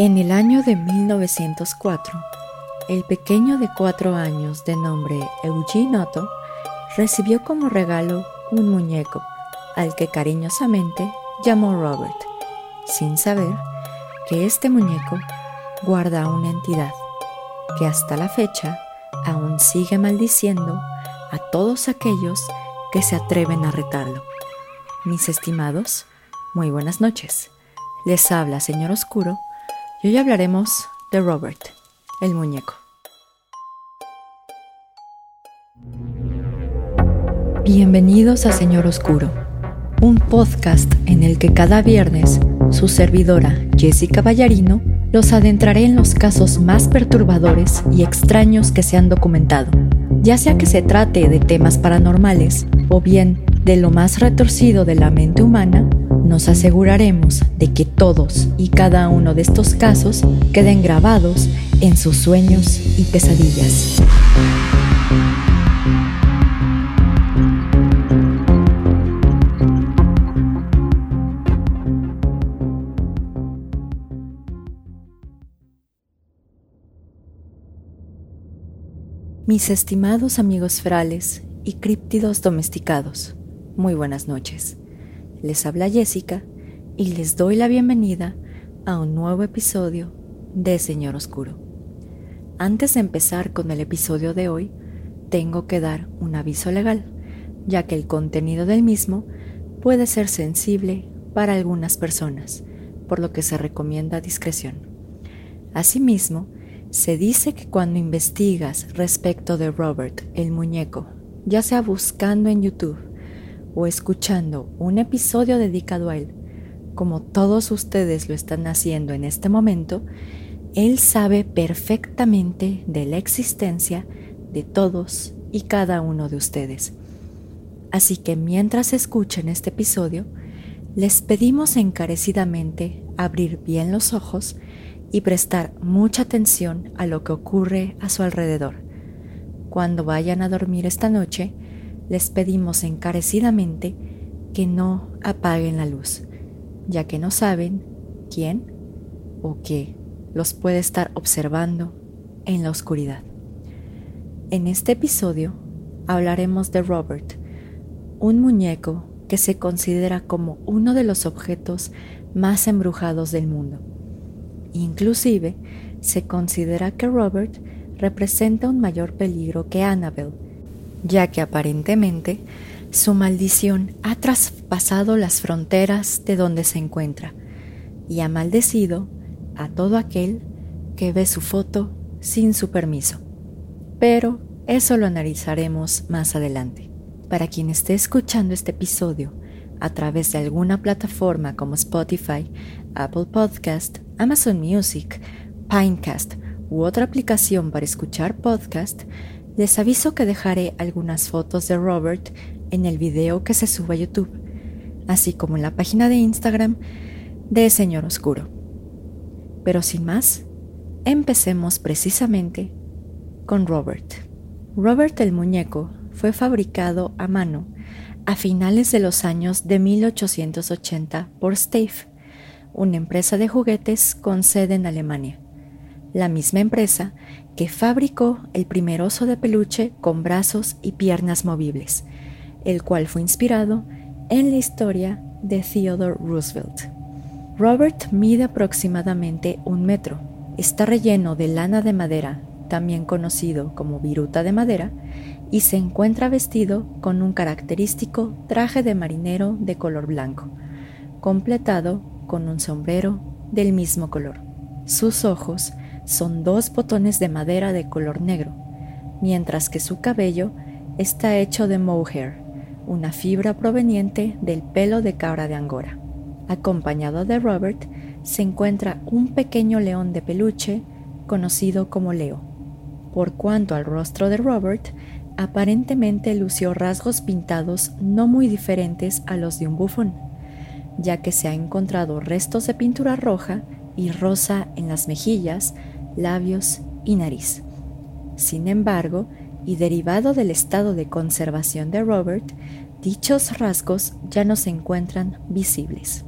En el año de 1904, el pequeño de cuatro años de nombre Eugene Otto recibió como regalo un muñeco al que cariñosamente llamó Robert, sin saber que este muñeco guarda una entidad que hasta la fecha aún sigue maldiciendo a todos aquellos que se atreven a retarlo. Mis estimados, muy buenas noches. Les habla Señor Oscuro y hoy hablaremos de Robert, el muñeco. Bienvenidos a Señor Oscuro, un podcast en el que cada viernes su servidora Jessica Ballarino los adentraré en los casos más perturbadores y extraños que se han documentado, ya sea que se trate de temas paranormales o bien de lo más retorcido de la mente humana nos aseguraremos de que todos y cada uno de estos casos queden grabados en sus sueños y pesadillas. Mis estimados amigos frales y críptidos domesticados, muy buenas noches. Les habla Jessica y les doy la bienvenida a un nuevo episodio de Señor Oscuro. Antes de empezar con el episodio de hoy, tengo que dar un aviso legal, ya que el contenido del mismo puede ser sensible para algunas personas, por lo que se recomienda discreción. Asimismo, se dice que cuando investigas respecto de Robert el muñeco, ya sea buscando en YouTube o escuchando un episodio dedicado a él, como todos ustedes lo están haciendo en este momento, él sabe perfectamente de la existencia de todos y cada uno de ustedes. Así que mientras escuchen este episodio, les pedimos encarecidamente abrir bien los ojos y prestar mucha atención a lo que ocurre a su alrededor. Cuando vayan a dormir esta noche, les pedimos encarecidamente que no apaguen la luz, ya que no saben quién o qué los puede estar observando en la oscuridad. En este episodio hablaremos de Robert, un muñeco que se considera como uno de los objetos más embrujados del mundo. Inclusive, se considera que Robert representa un mayor peligro que Annabel, ya que aparentemente su maldición ha traspasado las fronteras de donde se encuentra y ha maldecido a todo aquel que ve su foto sin su permiso. Pero eso lo analizaremos más adelante. Para quien esté escuchando este episodio a través de alguna plataforma como Spotify, Apple Podcast, Amazon Music, Pinecast u otra aplicación para escuchar podcast, les aviso que dejaré algunas fotos de Robert en el video que se suba a YouTube, así como en la página de Instagram de Señor Oscuro. Pero sin más, empecemos precisamente con Robert. Robert el muñeco fue fabricado a mano a finales de los años de 1880 por Stave, una empresa de juguetes con sede en Alemania la misma empresa que fabricó el primer oso de peluche con brazos y piernas movibles, el cual fue inspirado en la historia de Theodore Roosevelt. Robert mide aproximadamente un metro. Está relleno de lana de madera, también conocido como viruta de madera, y se encuentra vestido con un característico traje de marinero de color blanco, completado con un sombrero del mismo color. Sus ojos son dos botones de madera de color negro, mientras que su cabello está hecho de mohair, una fibra proveniente del pelo de cabra de Angora. Acompañado de Robert se encuentra un pequeño león de peluche conocido como Leo. Por cuanto al rostro de Robert, aparentemente lució rasgos pintados no muy diferentes a los de un bufón, ya que se ha encontrado restos de pintura roja y rosa en las mejillas, labios y nariz. Sin embargo, y derivado del estado de conservación de Robert, dichos rasgos ya no se encuentran visibles.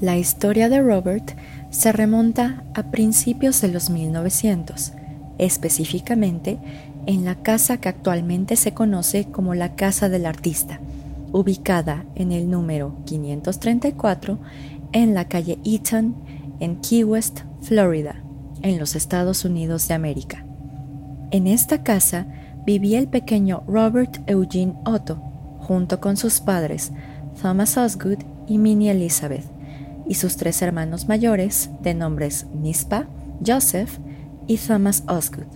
La historia de Robert se remonta a principios de los 1900, específicamente en la casa que actualmente se conoce como la Casa del Artista, ubicada en el número 534 en la calle Eaton, en Key West, Florida, en los Estados Unidos de América. En esta casa vivía el pequeño Robert Eugene Otto, junto con sus padres Thomas Osgood y Minnie Elizabeth, y sus tres hermanos mayores, de nombres Nispa, Joseph y Thomas Osgood.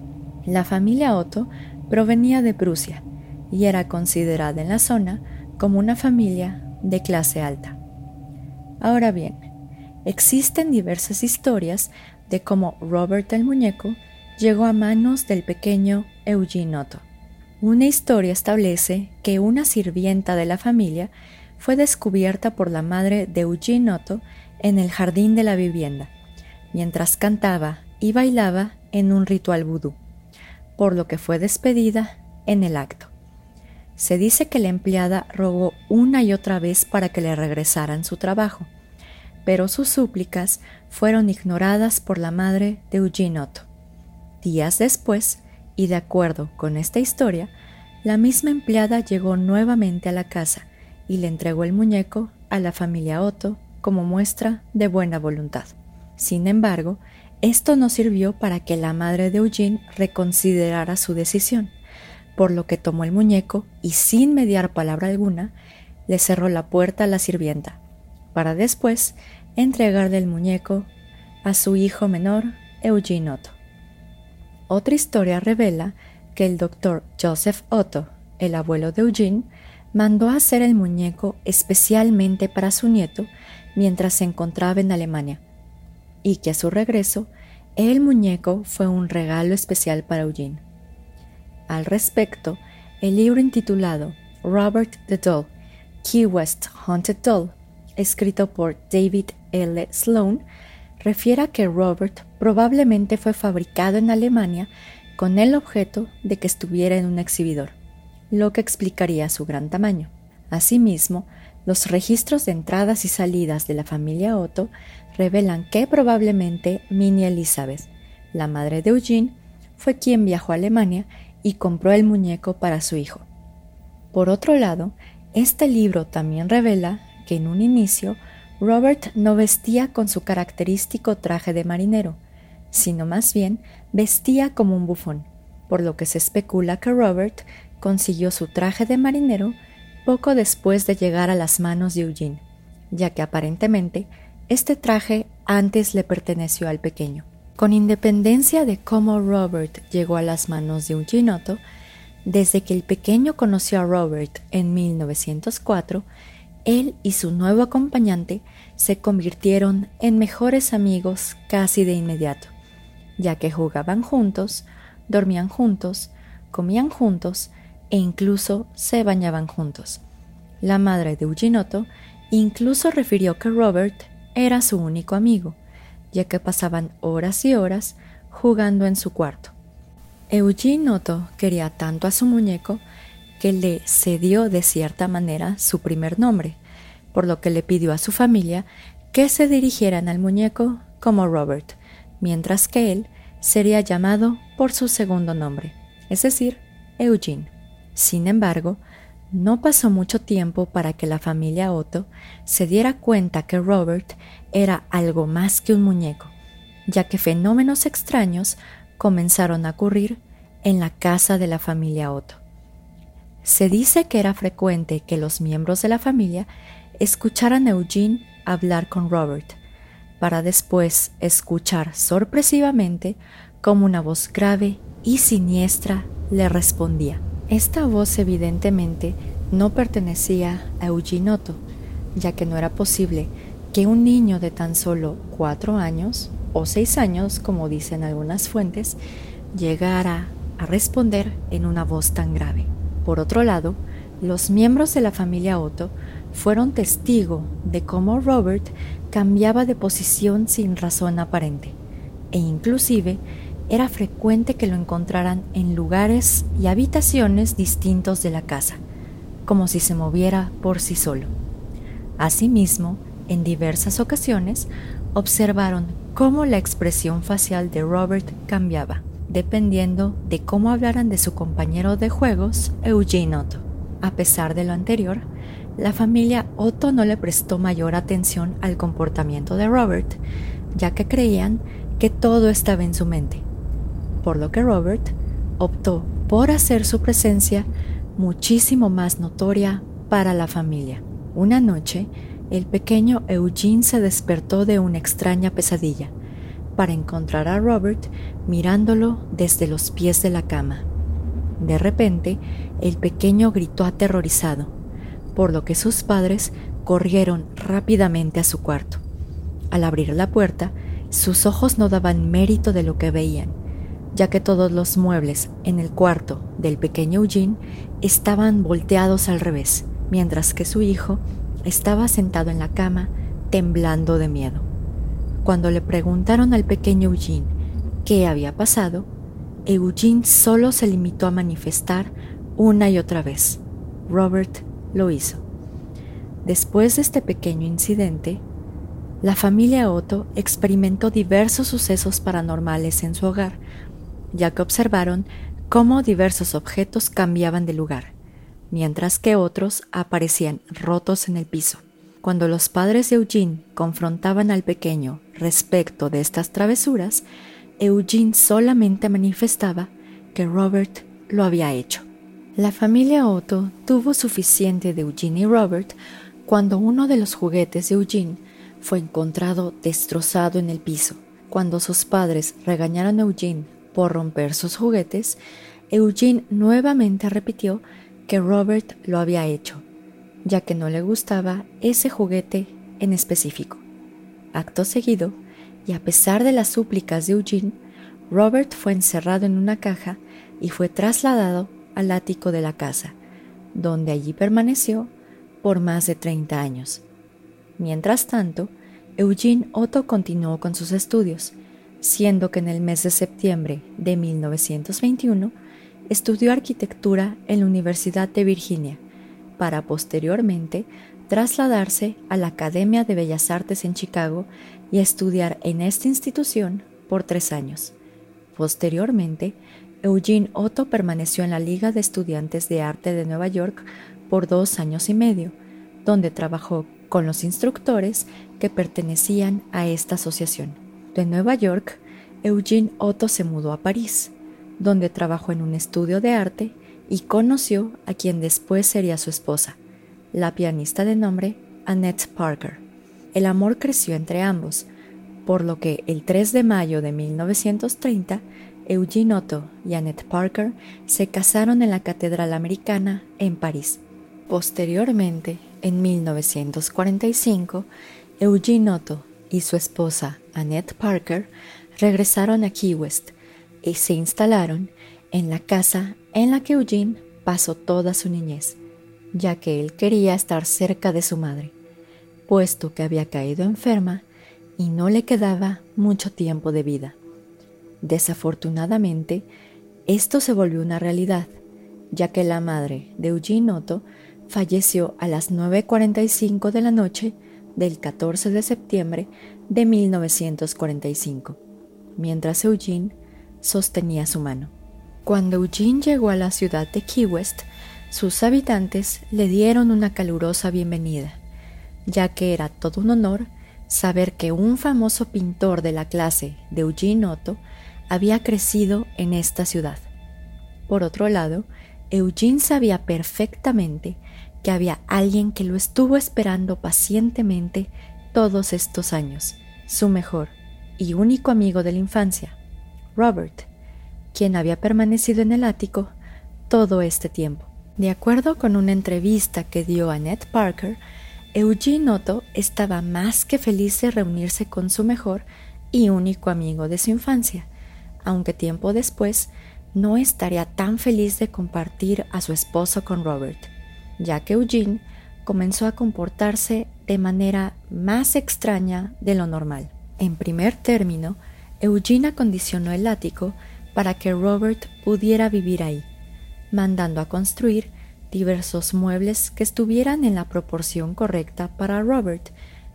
La familia Otto provenía de Prusia y era considerada en la zona como una familia de clase alta. Ahora bien, existen diversas historias de cómo Robert el muñeco llegó a manos del pequeño Eugene Otto. Una historia establece que una sirvienta de la familia fue descubierta por la madre de Eugene Otto en el jardín de la vivienda, mientras cantaba y bailaba en un ritual vudú, por lo que fue despedida en el acto. Se dice que la empleada rogó una y otra vez para que le regresaran su trabajo, pero sus súplicas fueron ignoradas por la madre de Eugene Otto. Días después, y de acuerdo con esta historia, la misma empleada llegó nuevamente a la casa y le entregó el muñeco a la familia Otto como muestra de buena voluntad. Sin embargo, esto no sirvió para que la madre de Eugene reconsiderara su decisión, por lo que tomó el muñeco y sin mediar palabra alguna, le cerró la puerta a la sirvienta, para después entregarle el muñeco a su hijo menor, Eugene Otto. Otra historia revela que el doctor Joseph Otto, el abuelo de Eugene, mandó hacer el muñeco especialmente para su nieto mientras se encontraba en Alemania, y que a su regreso el muñeco fue un regalo especial para Eugene. Al respecto, el libro intitulado Robert the Doll, Key West Haunted Doll, escrito por David L. Sloan, refiere a que Robert probablemente fue fabricado en Alemania con el objeto de que estuviera en un exhibidor, lo que explicaría su gran tamaño. Asimismo, los registros de entradas y salidas de la familia Otto revelan que probablemente Minnie Elizabeth, la madre de Eugene, fue quien viajó a Alemania y compró el muñeco para su hijo. Por otro lado, este libro también revela que en un inicio Robert no vestía con su característico traje de marinero, sino más bien vestía como un bufón, por lo que se especula que Robert consiguió su traje de marinero poco después de llegar a las manos de Eugene, ya que aparentemente este traje antes le perteneció al pequeño. Con independencia de cómo Robert llegó a las manos de Eugene Otto, desde que el pequeño conoció a Robert en 1904, él y su nuevo acompañante se convirtieron en mejores amigos casi de inmediato, ya que jugaban juntos, dormían juntos, comían juntos e incluso se bañaban juntos. La madre de Eugene Otto incluso refirió que Robert era su único amigo, ya que pasaban horas y horas jugando en su cuarto. Eugene quería tanto a su muñeco le cedió de cierta manera su primer nombre, por lo que le pidió a su familia que se dirigieran al muñeco como Robert, mientras que él sería llamado por su segundo nombre, es decir, Eugene. Sin embargo, no pasó mucho tiempo para que la familia Otto se diera cuenta que Robert era algo más que un muñeco, ya que fenómenos extraños comenzaron a ocurrir en la casa de la familia Otto. Se dice que era frecuente que los miembros de la familia escucharan a Eugene hablar con Robert, para después escuchar sorpresivamente como una voz grave y siniestra le respondía. Esta voz evidentemente no pertenecía a Eugene Otto, ya que no era posible que un niño de tan solo cuatro años o seis años, como dicen algunas fuentes, llegara a responder en una voz tan grave. Por otro lado, los miembros de la familia Otto fueron testigo de cómo Robert cambiaba de posición sin razón aparente, e inclusive era frecuente que lo encontraran en lugares y habitaciones distintos de la casa, como si se moviera por sí solo. Asimismo, en diversas ocasiones, observaron cómo la expresión facial de Robert cambiaba, dependiendo de cómo hablaran de su compañero de juegos, Eugene Otto. A pesar de lo anterior, la familia Otto no le prestó mayor atención al comportamiento de Robert, ya que creían que todo estaba en su mente, por lo que Robert optó por hacer su presencia muchísimo más notoria para la familia. Una noche, el pequeño Eugene se despertó de una extraña pesadilla para encontrar a Robert mirándolo desde los pies de la cama. De repente, el pequeño gritó aterrorizado, por lo que sus padres corrieron rápidamente a su cuarto. Al abrir la puerta, sus ojos no daban mérito de lo que veían, ya que todos los muebles en el cuarto del pequeño Eugene estaban volteados al revés, mientras que su hijo estaba sentado en la cama, temblando de miedo. Cuando le preguntaron al pequeño Eugene qué había pasado, Eugene solo se limitó a manifestar una y otra vez. Robert lo hizo. Después de este pequeño incidente, la familia Otto experimentó diversos sucesos paranormales en su hogar, ya que observaron cómo diversos objetos cambiaban de lugar, mientras que otros aparecían rotos en el piso. Cuando los padres de Eugene confrontaban al pequeño respecto de estas travesuras, Eugene solamente manifestaba que Robert lo había hecho. La familia Otto tuvo suficiente de Eugene y Robert cuando uno de los juguetes de Eugene fue encontrado destrozado en el piso. Cuando sus padres regañaron a Eugene por romper sus juguetes, Eugene nuevamente repitió que Robert lo había hecho, ya que no le gustaba ese juguete en específico. Acto seguido, y a pesar de las súplicas de Eugene, Robert fue encerrado en una caja y fue trasladado al ático de la casa, donde allí permaneció por más de 30 años. Mientras tanto, Eugene Otto continuó con sus estudios, siendo que en el mes de septiembre de 1921 Estudió arquitectura en la Universidad de Virginia, para posteriormente trasladarse a la Academia de Bellas Artes en Chicago y estudiar en esta institución por tres años. Posteriormente, Eugene Otto permaneció en la Liga de Estudiantes de Arte de Nueva York por dos años y medio, donde trabajó con los instructores que pertenecían a esta asociación. De Nueva York, Eugene Otto se mudó a París, donde trabajó en un estudio de arte y conoció a quien después sería su esposa, la pianista de nombre Annette Parker. El amor creció entre ambos, por lo que el 3 de mayo de 1930, Eugene Otto y Annette Parker se casaron en la Catedral Americana en París. Posteriormente, en 1945, Eugene Otto y su esposa Annette Parker regresaron a Key West, y se instalaron en la casa en la que Eugene pasó toda su niñez, ya que él quería estar cerca de su madre, puesto que había caído enferma y no le quedaba mucho tiempo de vida. Desafortunadamente, esto se volvió una realidad, ya que la madre de Eugene Otto falleció a las 9.45 de la noche del 14 de septiembre de 1945, mientras Eugene sostenía su mano. Cuando Eugene llegó a la ciudad de Key West, sus habitantes le dieron una calurosa bienvenida, ya que era todo un honor saber que un famoso pintor de la clase de Eugene Otto había crecido en esta ciudad. Por otro lado, Eugene sabía perfectamente que había alguien que lo estuvo esperando pacientemente todos estos años, su mejor y único amigo de la infancia, Robert, quien había permanecido en el ático todo este tiempo. De acuerdo con una entrevista que dio a Ned Parker, Eugene Otto estaba más que feliz de reunirse con su mejor y único amigo de su infancia, aunque tiempo después no estaría tan feliz de compartir a su esposo con Robert, ya que Eugene comenzó a comportarse de manera más extraña de lo normal. En primer término, Eugene acondicionó el ático para que Robert pudiera vivir ahí, mandando a construir diversos muebles que estuvieran en la proporción correcta para Robert,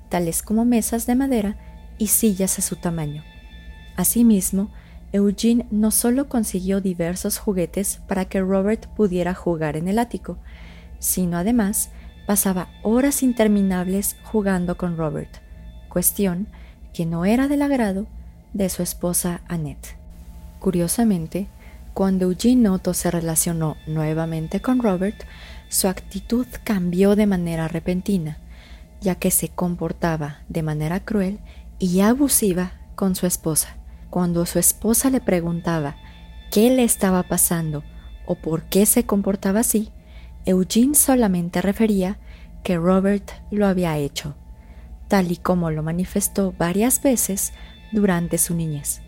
tales como mesas de madera y sillas a su tamaño. Asimismo, Eugene no solo consiguió diversos juguetes para que Robert pudiera jugar en el ático, sino además pasaba horas interminables jugando con Robert, cuestión que no era del agrado de su esposa Annette. Curiosamente, cuando Eugene Otto se relacionó nuevamente con Robert, su actitud cambió de manera repentina, ya que se comportaba de manera cruel y abusiva con su esposa. Cuando su esposa le preguntaba qué le estaba pasando o por qué se comportaba así, Eugene solamente refería que Robert lo había hecho, tal y como lo manifestó varias veces durante su niñez.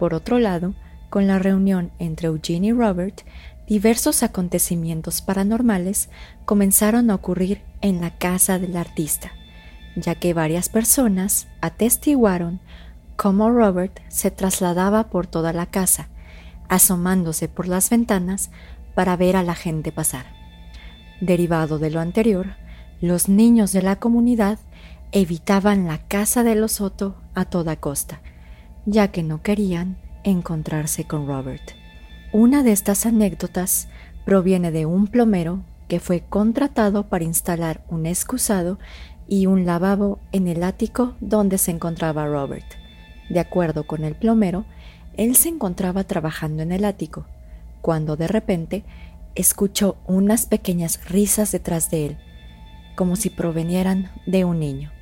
Por otro lado, con la reunión entre Eugene y Robert, diversos acontecimientos paranormales comenzaron a ocurrir en la casa del artista, ya que varias personas atestiguaron cómo Robert se trasladaba por toda la casa, asomándose por las ventanas para ver a la gente pasar. Derivado de lo anterior, los niños de la comunidad evitaban la casa de los Soto a toda costa, ya que no querían encontrarse con Robert. Una de estas anécdotas proviene de un plomero que fue contratado para instalar un excusado y un lavabo en el ático donde se encontraba Robert. De acuerdo con el plomero, él se encontraba trabajando en el ático, cuando de repente escuchó unas pequeñas risas detrás de él, como si provenieran de un niño.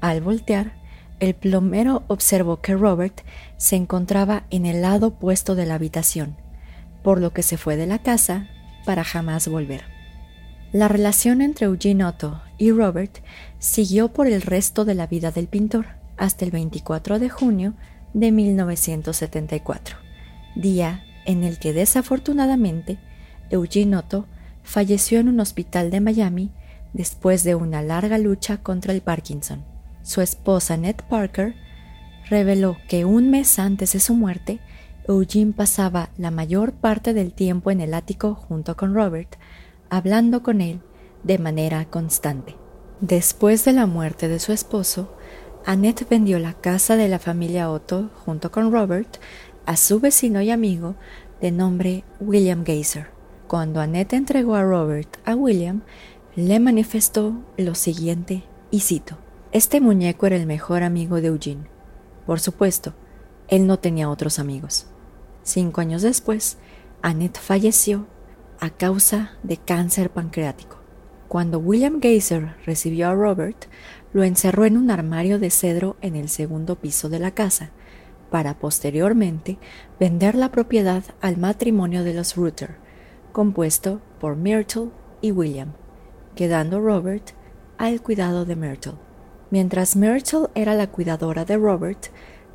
Al voltear, el plomero observó que Robert se encontraba en el lado opuesto de la habitación, por lo que se fue de la casa para jamás volver. La relación entre Eugene Otto y Robert siguió por el resto de la vida del pintor hasta el 24 de junio de 1974, día en el que desafortunadamente Eugene Otto falleció en un hospital de Miami después de una larga lucha contra el Parkinson. Su esposa Ned Parker reveló que un mes antes de su muerte, Eugene pasaba la mayor parte del tiempo en el ático junto con Robert, hablando con él de manera constante. Después de la muerte de su esposo, Annette vendió la casa de la familia Otto junto con Robert a su vecino y amigo de nombre William Geyser. Cuando Annette entregó a Robert a William, le manifestó lo siguiente, y cito, Este muñeco era el mejor amigo de Eugene. Por supuesto, él no tenía otros amigos. Cinco años después, Annette falleció a causa de cáncer pancreático. Cuando William Geyser recibió a Robert, lo encerró en un armario de cedro en el segundo piso de la casa, para posteriormente vender la propiedad al matrimonio de los Rutter, compuesto por Myrtle y William quedando Robert al cuidado de Myrtle. Mientras Myrtle era la cuidadora de Robert,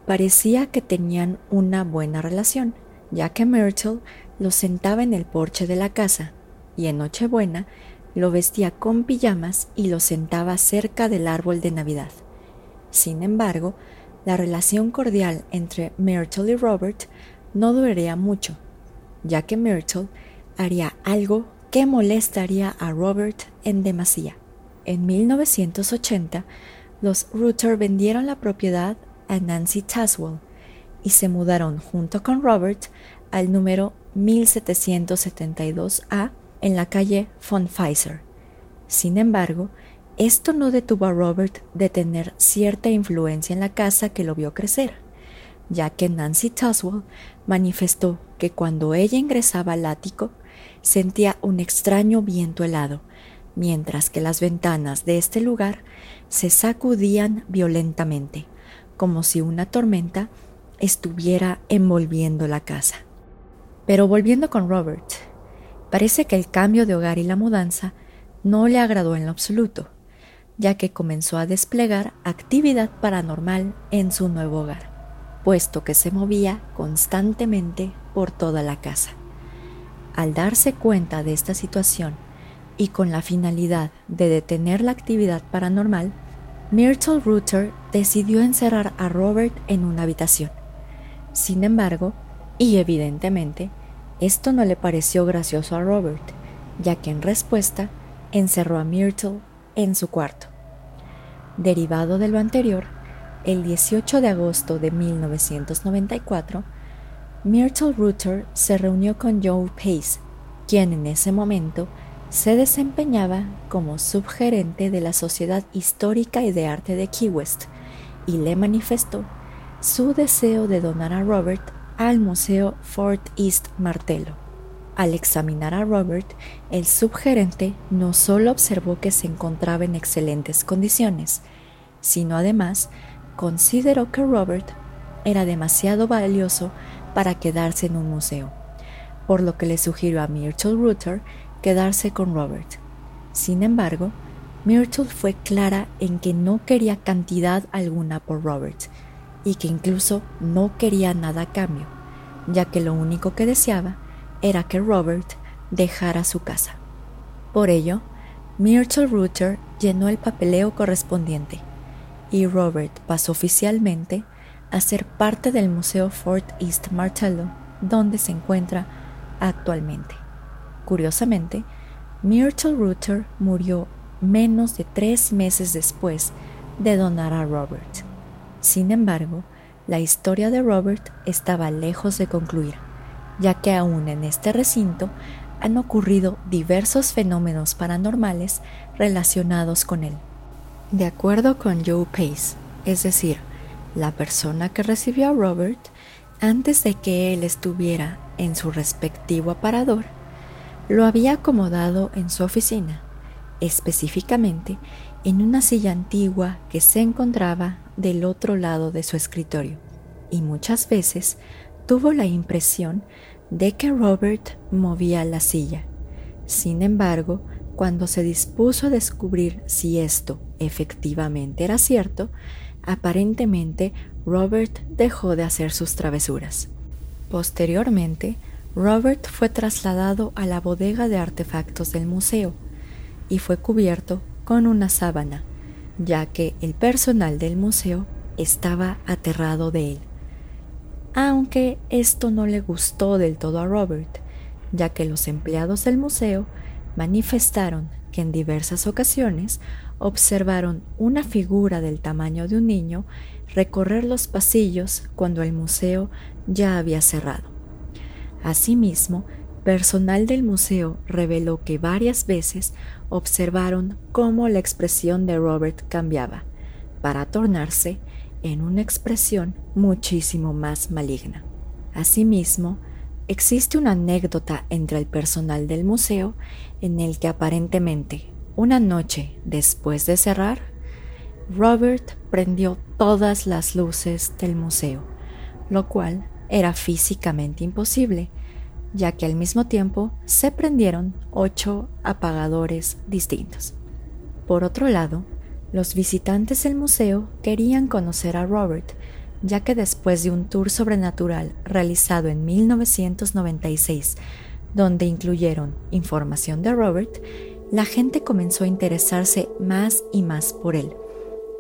parecía que tenían una buena relación, ya que Myrtle lo sentaba en el porche de la casa y en Nochebuena lo vestía con pijamas y lo sentaba cerca del árbol de Navidad. Sin embargo, la relación cordial entre Myrtle y Robert no duraría mucho, ya que Myrtle haría algo que molestaría a Robert en demasía. En 1980, los Rutter vendieron la propiedad a Nancy Taswell y se mudaron junto con Robert al número 1772A en la calle von Pfizer. Sin embargo, esto no detuvo a Robert de tener cierta influencia en la casa que lo vio crecer, ya que Nancy Taswell manifestó que cuando ella ingresaba al ático, sentía un extraño viento helado, mientras que las ventanas de este lugar se sacudían violentamente, como si una tormenta estuviera envolviendo la casa. Pero volviendo con Robert, parece que el cambio de hogar y la mudanza no le agradó en lo absoluto, ya que comenzó a desplegar actividad paranormal en su nuevo hogar, puesto que se movía constantemente por toda la casa. Al darse cuenta de esta situación y con la finalidad de detener la actividad paranormal, Myrtle Rutter decidió encerrar a Robert en una habitación. Sin embargo, y evidentemente, esto no le pareció gracioso a Robert, ya que en respuesta encerró a Myrtle en su cuarto. Derivado de lo anterior, el 18 de agosto de 1994, Myrtle Ruther se reunió con Joe Pace, quien en ese momento se desempeñaba como subgerente de la Sociedad Histórica y de Arte de Key West y le manifestó su deseo de donar a Robert al Museo Fort East Martello. Al examinar a Robert, el subgerente no solo observó que se encontraba en excelentes condiciones, sino además consideró que Robert era demasiado valioso para quedarse en un museo, por lo que le sugirió a Myrtle Ruther quedarse con Robert. Sin embargo, Myrtle fue clara en que no quería cantidad alguna por Robert y que incluso no quería nada a cambio, ya que lo único que deseaba era que Robert dejara su casa. Por ello, Myrtle Ruther llenó el papeleo correspondiente y Robert pasó oficialmente a ser parte del Museo Fort East Martello, donde se encuentra actualmente. Curiosamente, Myrtle Ruther murió menos de tres meses después de donar a Robert. Sin embargo, la historia de Robert estaba lejos de concluir, ya que aún en este recinto han ocurrido diversos fenómenos paranormales relacionados con él. De acuerdo con Joe Pace, es decir, la persona que recibió a Robert, antes de que él estuviera en su respectivo aparador, lo había acomodado en su oficina, específicamente en una silla antigua que se encontraba del otro lado de su escritorio, y muchas veces tuvo la impresión de que Robert movía la silla. Sin embargo, cuando se dispuso a descubrir si esto efectivamente era cierto, aparentemente Robert dejó de hacer sus travesuras. Posteriormente, Robert fue trasladado a la bodega de artefactos del museo y fue cubierto con una sábana, ya que el personal del museo estaba aterrado de él. Aunque esto no le gustó del todo a Robert, ya que los empleados del museo manifestaron que en diversas ocasiones observaron una figura del tamaño de un niño recorrer los pasillos cuando el museo ya había cerrado. Asimismo, personal del museo reveló que varias veces observaron cómo la expresión de Robert cambiaba, para tornarse en una expresión muchísimo más maligna. Asimismo, existe una anécdota entre el personal del museo en el que aparentemente una noche después de cerrar, Robert prendió todas las luces del museo, lo cual era físicamente imposible, ya que al mismo tiempo se prendieron ocho apagadores distintos. Por otro lado, los visitantes del museo querían conocer a Robert, ya que después de un tour sobrenatural realizado en 1996, donde incluyeron información de Robert, la gente comenzó a interesarse más y más por él,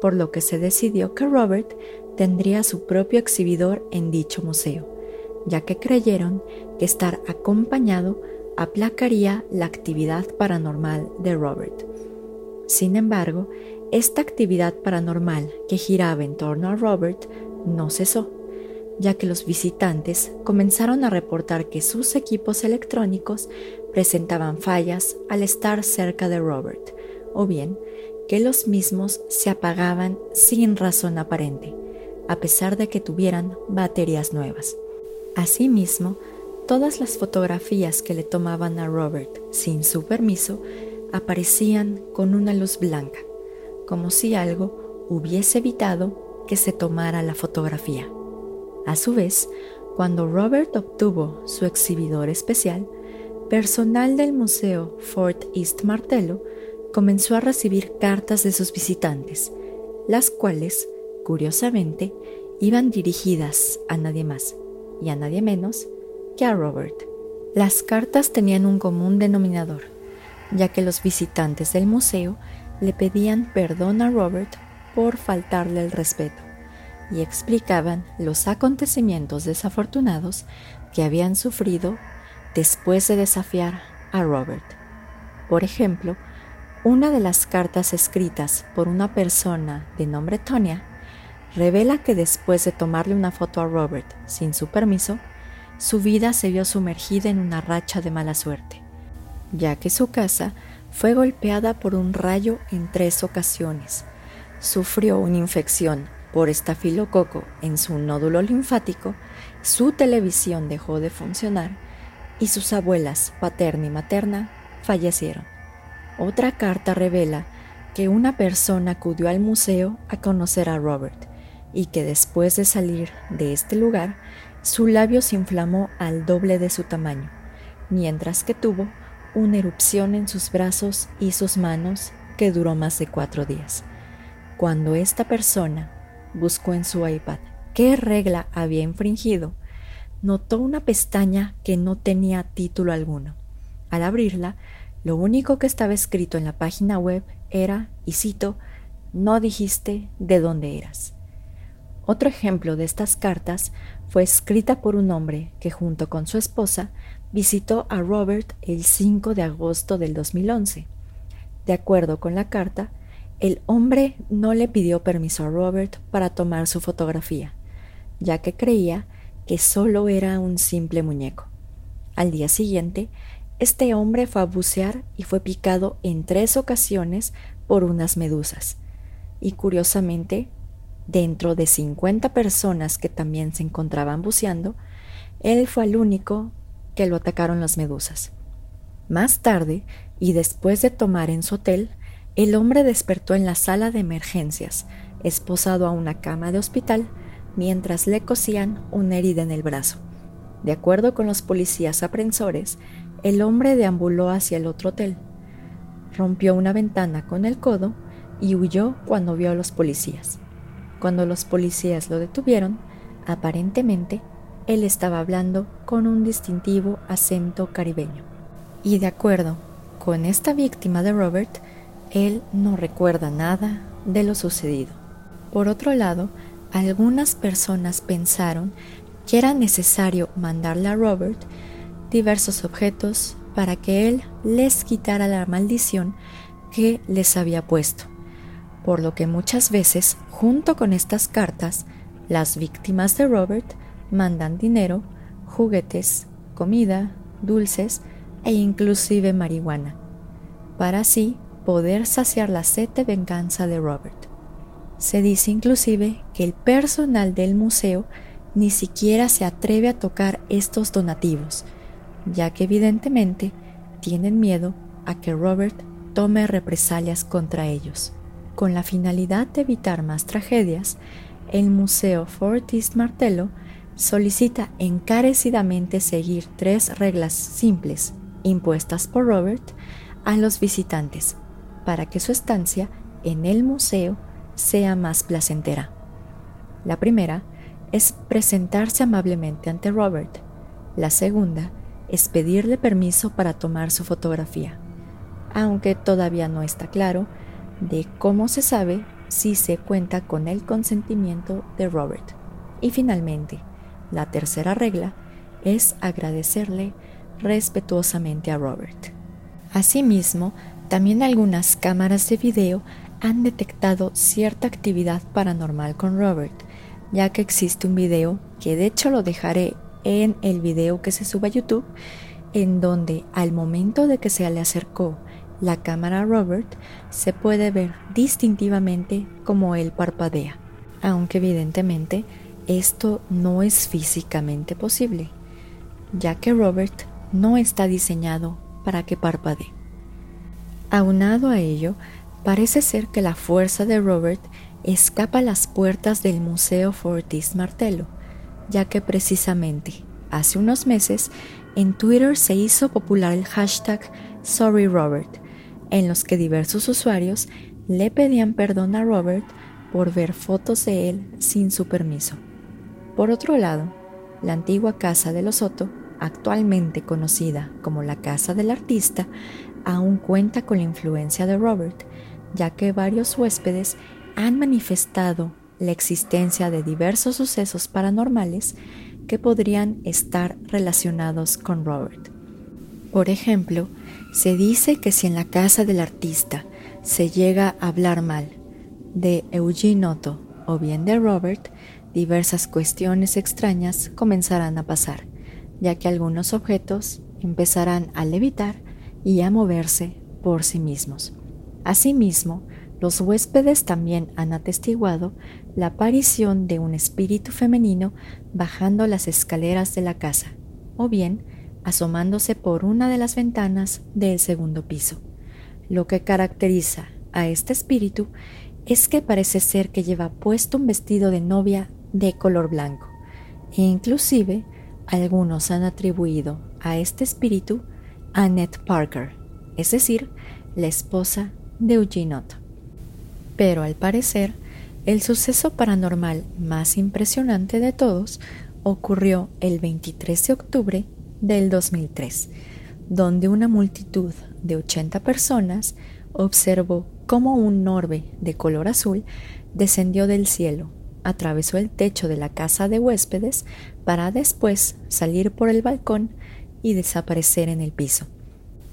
por lo que se decidió que Robert tendría su propio exhibidor en dicho museo, ya que creyeron que estar acompañado aplacaría la actividad paranormal de Robert. Sin embargo, esta actividad paranormal que giraba en torno a Robert no cesó, ya que los visitantes comenzaron a reportar que sus equipos electrónicos presentaban fallas al estar cerca de Robert, o bien que los mismos se apagaban sin razón aparente, a pesar de que tuvieran baterías nuevas. Asimismo, todas las fotografías que le tomaban a Robert sin su permiso aparecían con una luz blanca, como si algo hubiese evitado que se tomara la fotografía. A su vez, cuando Robert obtuvo su exhibidor especial, personal del Museo Fort East Martello comenzó a recibir cartas de sus visitantes, las cuales, curiosamente, iban dirigidas a nadie más y a nadie menos que a Robert. Las cartas tenían un común denominador, ya que los visitantes del museo le pedían perdón a Robert por faltarle el respeto y explicaban los acontecimientos desafortunados que habían sufrido después de desafiar a Robert. Por ejemplo, una de las cartas escritas por una persona de nombre Tonya revela que después de tomarle una foto a Robert sin su permiso, su vida se vio sumergida en una racha de mala suerte, ya que su casa fue golpeada por un rayo en tres ocasiones, sufrió una infección por estafilococo en su nódulo linfático, su televisión dejó de funcionar y sus abuelas paterna y materna fallecieron. Otra carta revela que una persona acudió al museo a conocer a Robert y que después de salir de este lugar, su labio se inflamó al doble de su tamaño, mientras que tuvo una erupción en sus brazos y sus manos que duró más de cuatro días. Cuando esta persona buscó en su iPad qué regla había infringido, notó una pestaña que no tenía título alguno. Al abrirla, lo único que estaba escrito en la página web era, y cito, no dijiste de dónde eras. Otro ejemplo de estas cartas fue escrita por un hombre que junto con su esposa visitó a Robert el 5 de agosto del 2011. De acuerdo con la carta, el hombre no le pidió permiso a Robert para tomar su fotografía, ya que creía que solo era un simple muñeco. Al día siguiente, este hombre fue a bucear y fue picado en tres ocasiones por unas medusas. Y curiosamente, dentro de 50 personas que también se encontraban buceando, él fue el único que lo atacaron las medusas. Más tarde, y después de tomar en su hotel, el hombre despertó en la sala de emergencias, esposado a una cama de hospital, mientras le cosían una herida en el brazo. De acuerdo con los policías aprensores, el hombre deambuló hacia el otro hotel, rompió una ventana con el codo y huyó cuando vio a los policías. Cuando los policías lo detuvieron, aparentemente él estaba hablando con un distintivo acento caribeño. Y de acuerdo con esta víctima de Robert, él no recuerda nada de lo sucedido. Por otro lado, algunas personas pensaron que era necesario mandarle a Robert diversos objetos para que él les quitara la maldición que les había puesto, por lo que muchas veces, junto con estas cartas, las víctimas de Robert mandan dinero, juguetes, comida, dulces e inclusive marihuana, para así poder saciar la sed de venganza de Robert. Se dice inclusive que el personal del museo ni siquiera se atreve a tocar estos donativos, ya que evidentemente tienen miedo a que Robert tome represalias contra ellos. Con la finalidad de evitar más tragedias, el Museo Fortis Martello solicita encarecidamente seguir tres reglas simples impuestas por Robert a los visitantes para que su estancia en el museo sea más placentera. La primera es presentarse amablemente ante Robert. La segunda es pedirle permiso para tomar su fotografía, aunque todavía no está claro de cómo se sabe si se cuenta con el consentimiento de Robert. Y finalmente, la tercera regla es agradecerle respetuosamente a Robert. Asimismo, también algunas cámaras de video han detectado cierta actividad paranormal con Robert, ya que existe un video que de hecho lo dejaré en el video que se sube a YouTube, en donde al momento de que se le acercó la cámara Robert, se puede ver distintivamente como él parpadea, aunque evidentemente esto no es físicamente posible, ya que Robert no está diseñado para que parpadee. Aunado a ello, parece ser que la fuerza de Robert escapa a las puertas del Museo Fortis Martello, ya que precisamente hace unos meses en Twitter se hizo popular el hashtag SorryRobert, en los que diversos usuarios le pedían perdón a Robert por ver fotos de él sin su permiso. Por otro lado, la antigua casa de los Soto, actualmente conocida como la casa del artista, aún cuenta con la influencia de Robert, ya que varios huéspedes han manifestado la existencia de diversos sucesos paranormales que podrían estar relacionados con Robert. Por ejemplo, se dice que si en la casa del artista se llega a hablar mal de Eugene Otto o bien de Robert, diversas cuestiones extrañas comenzarán a pasar, ya que algunos objetos empezarán a levitar y a moverse por sí mismos. Asimismo, los huéspedes también han atestiguado la aparición de un espíritu femenino bajando las escaleras de la casa, o bien asomándose por una de las ventanas del segundo piso. Lo que caracteriza a este espíritu es que parece ser que lleva puesto un vestido de novia de color blanco, e inclusive algunos han atribuido a este espíritu a Annette Parker, es decir, la esposa de Eugene. Pero al parecer, el suceso paranormal más impresionante de todos ocurrió el 23 de octubre del 2003, donde una multitud de 80 personas observó cómo un orbe de color azul descendió del cielo, atravesó el techo de la casa de huéspedes para después salir por el balcón y desaparecer en el piso.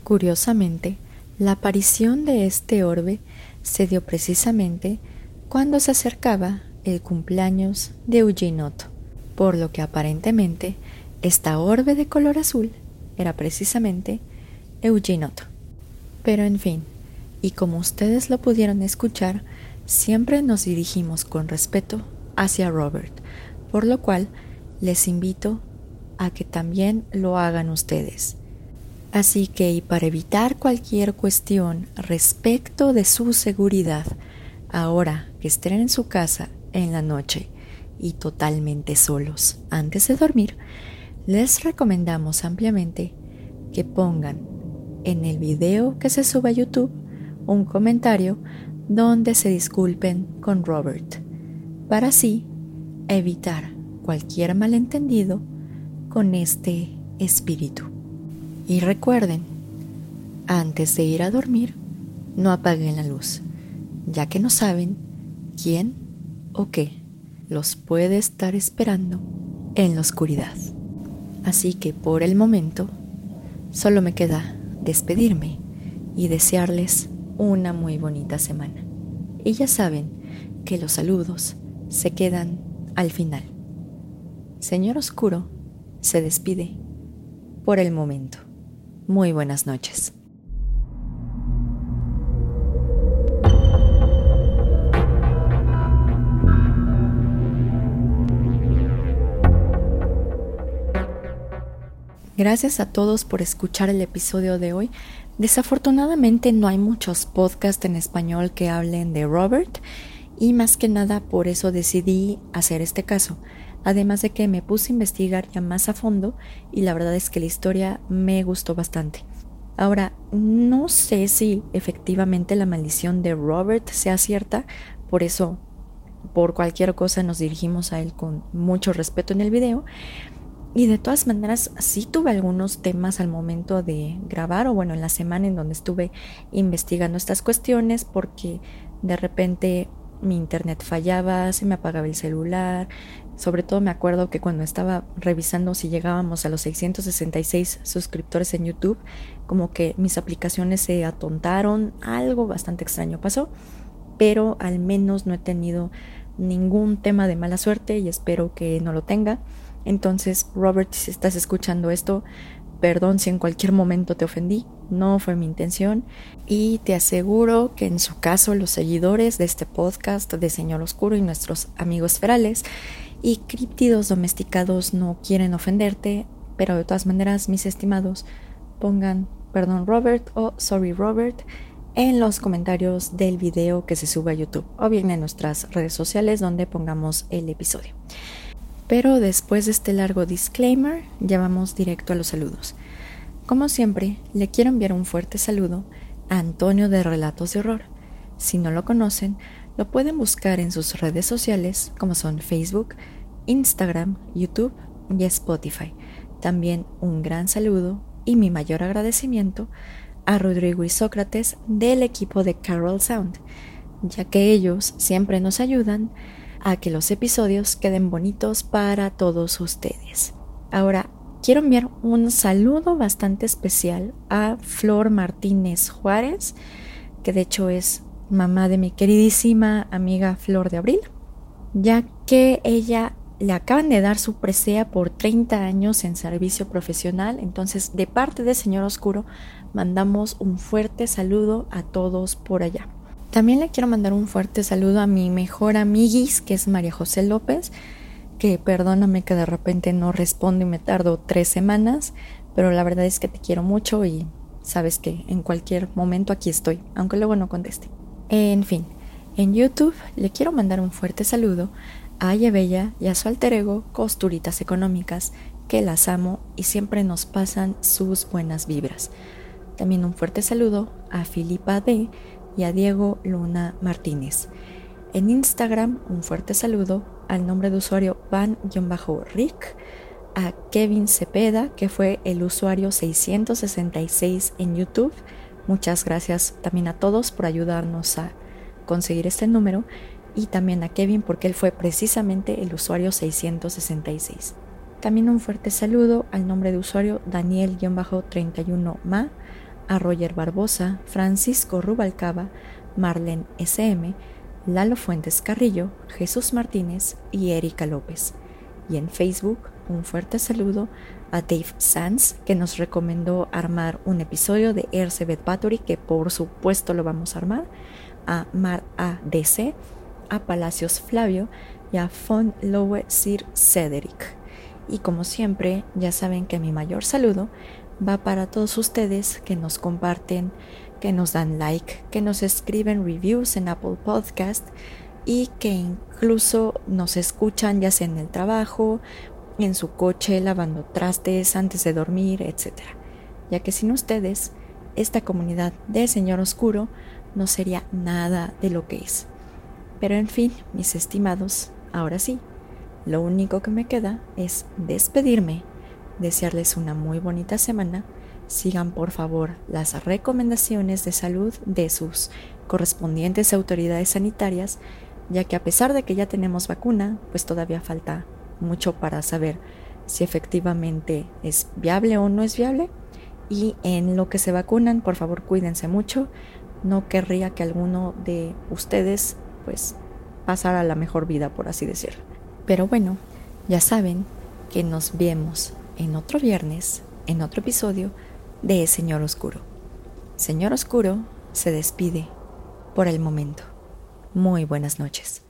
Curiosamente, la aparición de este orbe se dio precisamente cuando se acercaba el cumpleaños de Eugene por lo que aparentemente esta orbe de color azul era precisamente Eugene Otto. Pero en fin, y como ustedes lo pudieron escuchar, siempre nos dirigimos con respeto hacia Robert, por lo cual les invito a que también lo hagan ustedes. Así que, y para evitar cualquier cuestión respecto de su seguridad, ahora que estén en su casa en la noche y totalmente solos antes de dormir, les recomendamos ampliamente que pongan en el video que se sube a YouTube un comentario donde se disculpen con Robert, para así evitar cualquier malentendido con este espíritu. Y recuerden, antes de ir a dormir, no apaguen la luz, ya que no saben quién o qué los puede estar esperando en la oscuridad. Así que por el momento, solo me queda despedirme y desearles una muy bonita semana. Y ya saben que los saludos se quedan al final. Señor Oscuro se despide por el momento. Muy buenas noches. Gracias a todos por escuchar el episodio de hoy. Desafortunadamente no hay muchos podcasts en español que hablen de Robert y más que nada por eso decidí hacer este caso. Además de que me puse a investigar ya más a fondo y la verdad es que la historia me gustó bastante. Ahora, no sé si efectivamente la maldición de Robert sea cierta, por eso por cualquier cosa nos dirigimos a él con mucho respeto en el video, y de todas maneras, sí tuve algunos temas al momento de grabar, o bueno, en la semana en donde estuve investigando estas cuestiones, porque de repente mi internet fallaba, se me apagaba el celular. Sobre todo me acuerdo que cuando estaba revisando si llegábamos a los 666 suscriptores en YouTube, como que mis aplicaciones se atontaron, algo bastante extraño pasó, pero al menos no he tenido ningún tema de mala suerte y espero que no lo tenga. Entonces, Robert, si estás escuchando esto, perdón si en cualquier momento te ofendí, no fue mi intención y te aseguro que en su caso los seguidores de este podcast de Señor Oscuro y nuestros amigos ferales y críptidos domesticados no quieren ofenderte, pero de todas maneras, mis estimados, pongan perdón Robert o sorry Robert en los comentarios del video que se sube a YouTube o bien en nuestras redes sociales donde pongamos el episodio. Pero después de este largo disclaimer, ya vamos directo a los saludos. Como siempre, le quiero enviar un fuerte saludo a Antonio de Relatos de Horror. Si no lo conocen, lo pueden buscar en sus redes sociales como son Facebook, Instagram, YouTube y Spotify. También un gran saludo y mi mayor agradecimiento a Rodrigo y Sócrates del equipo de Carol Sound, ya que ellos siempre nos ayudan a que los episodios queden bonitos para todos ustedes. Ahora, quiero enviar un saludo bastante especial a Flor Martínez Juárez, que de hecho es mamá de mi queridísima amiga Flor de Abril. ya que ella le acaban de dar su presea por 30 años en servicio profesional. Entonces, de parte de Señor Oscuro, mandamos un fuerte saludo a todos por allá. También le quiero mandar un fuerte saludo a mi mejor amiguis, que es María José López, que perdóname que de repente no respondo y me tardo tres semanas, pero la verdad es que te quiero mucho y sabes que en cualquier momento aquí estoy, aunque luego no conteste. En fin, en YouTube le quiero mandar un fuerte saludo a Bella y a su alter ego Costuritas Económicas, que las amo y siempre nos pasan sus buenas vibras. También un fuerte saludo a Filipa D y a Diego Luna Martínez. En Instagram, un fuerte saludo al nombre de usuario van-rick, a Kevin Cepeda, que fue el usuario 666 en YouTube. Muchas gracias también a todos por ayudarnos a conseguir este número y también a Kevin porque él fue precisamente el usuario 666. También un fuerte saludo al nombre de usuario Daniel-31Ma, a Roger Barbosa, Francisco Rubalcaba, Marlen SM, Lalo Fuentes Carrillo, Jesús Martínez y Erika López. Y en Facebook, un fuerte saludo a Dave Sanz, que nos recomendó armar un episodio de Ercebet Battery, que por supuesto lo vamos a armar, a Mar ADC, a Palacios Flavio y a Fon Lowe Sir Cedric. Y como siempre, ya saben que mi mayor saludo va para todos ustedes que nos comparten, que nos dan like, que nos escriben reviews en Apple Podcast y que incluso nos escuchan ya sea en el trabajo, en su coche, lavando trastes, antes de dormir, etc. Ya que sin ustedes, esta comunidad de Señor Oscuro no sería nada de lo que es. Pero en fin, mis estimados, ahora sí, lo único que me queda es despedirme, desearles una muy bonita semana, sigan por favor las recomendaciones de salud de sus correspondientes autoridades sanitarias, ya que a pesar de que ya tenemos vacuna, pues todavía falta mucho para saber si efectivamente es viable o no es viable. Y en lo que se vacunan, por favor cuídense mucho. No querría que alguno de ustedes pues pasara la mejor vida, por así decirlo. Pero bueno, ya saben que nos vemos en otro viernes, en otro episodio de Señor Oscuro. Señor Oscuro se despide por el momento. Muy buenas noches.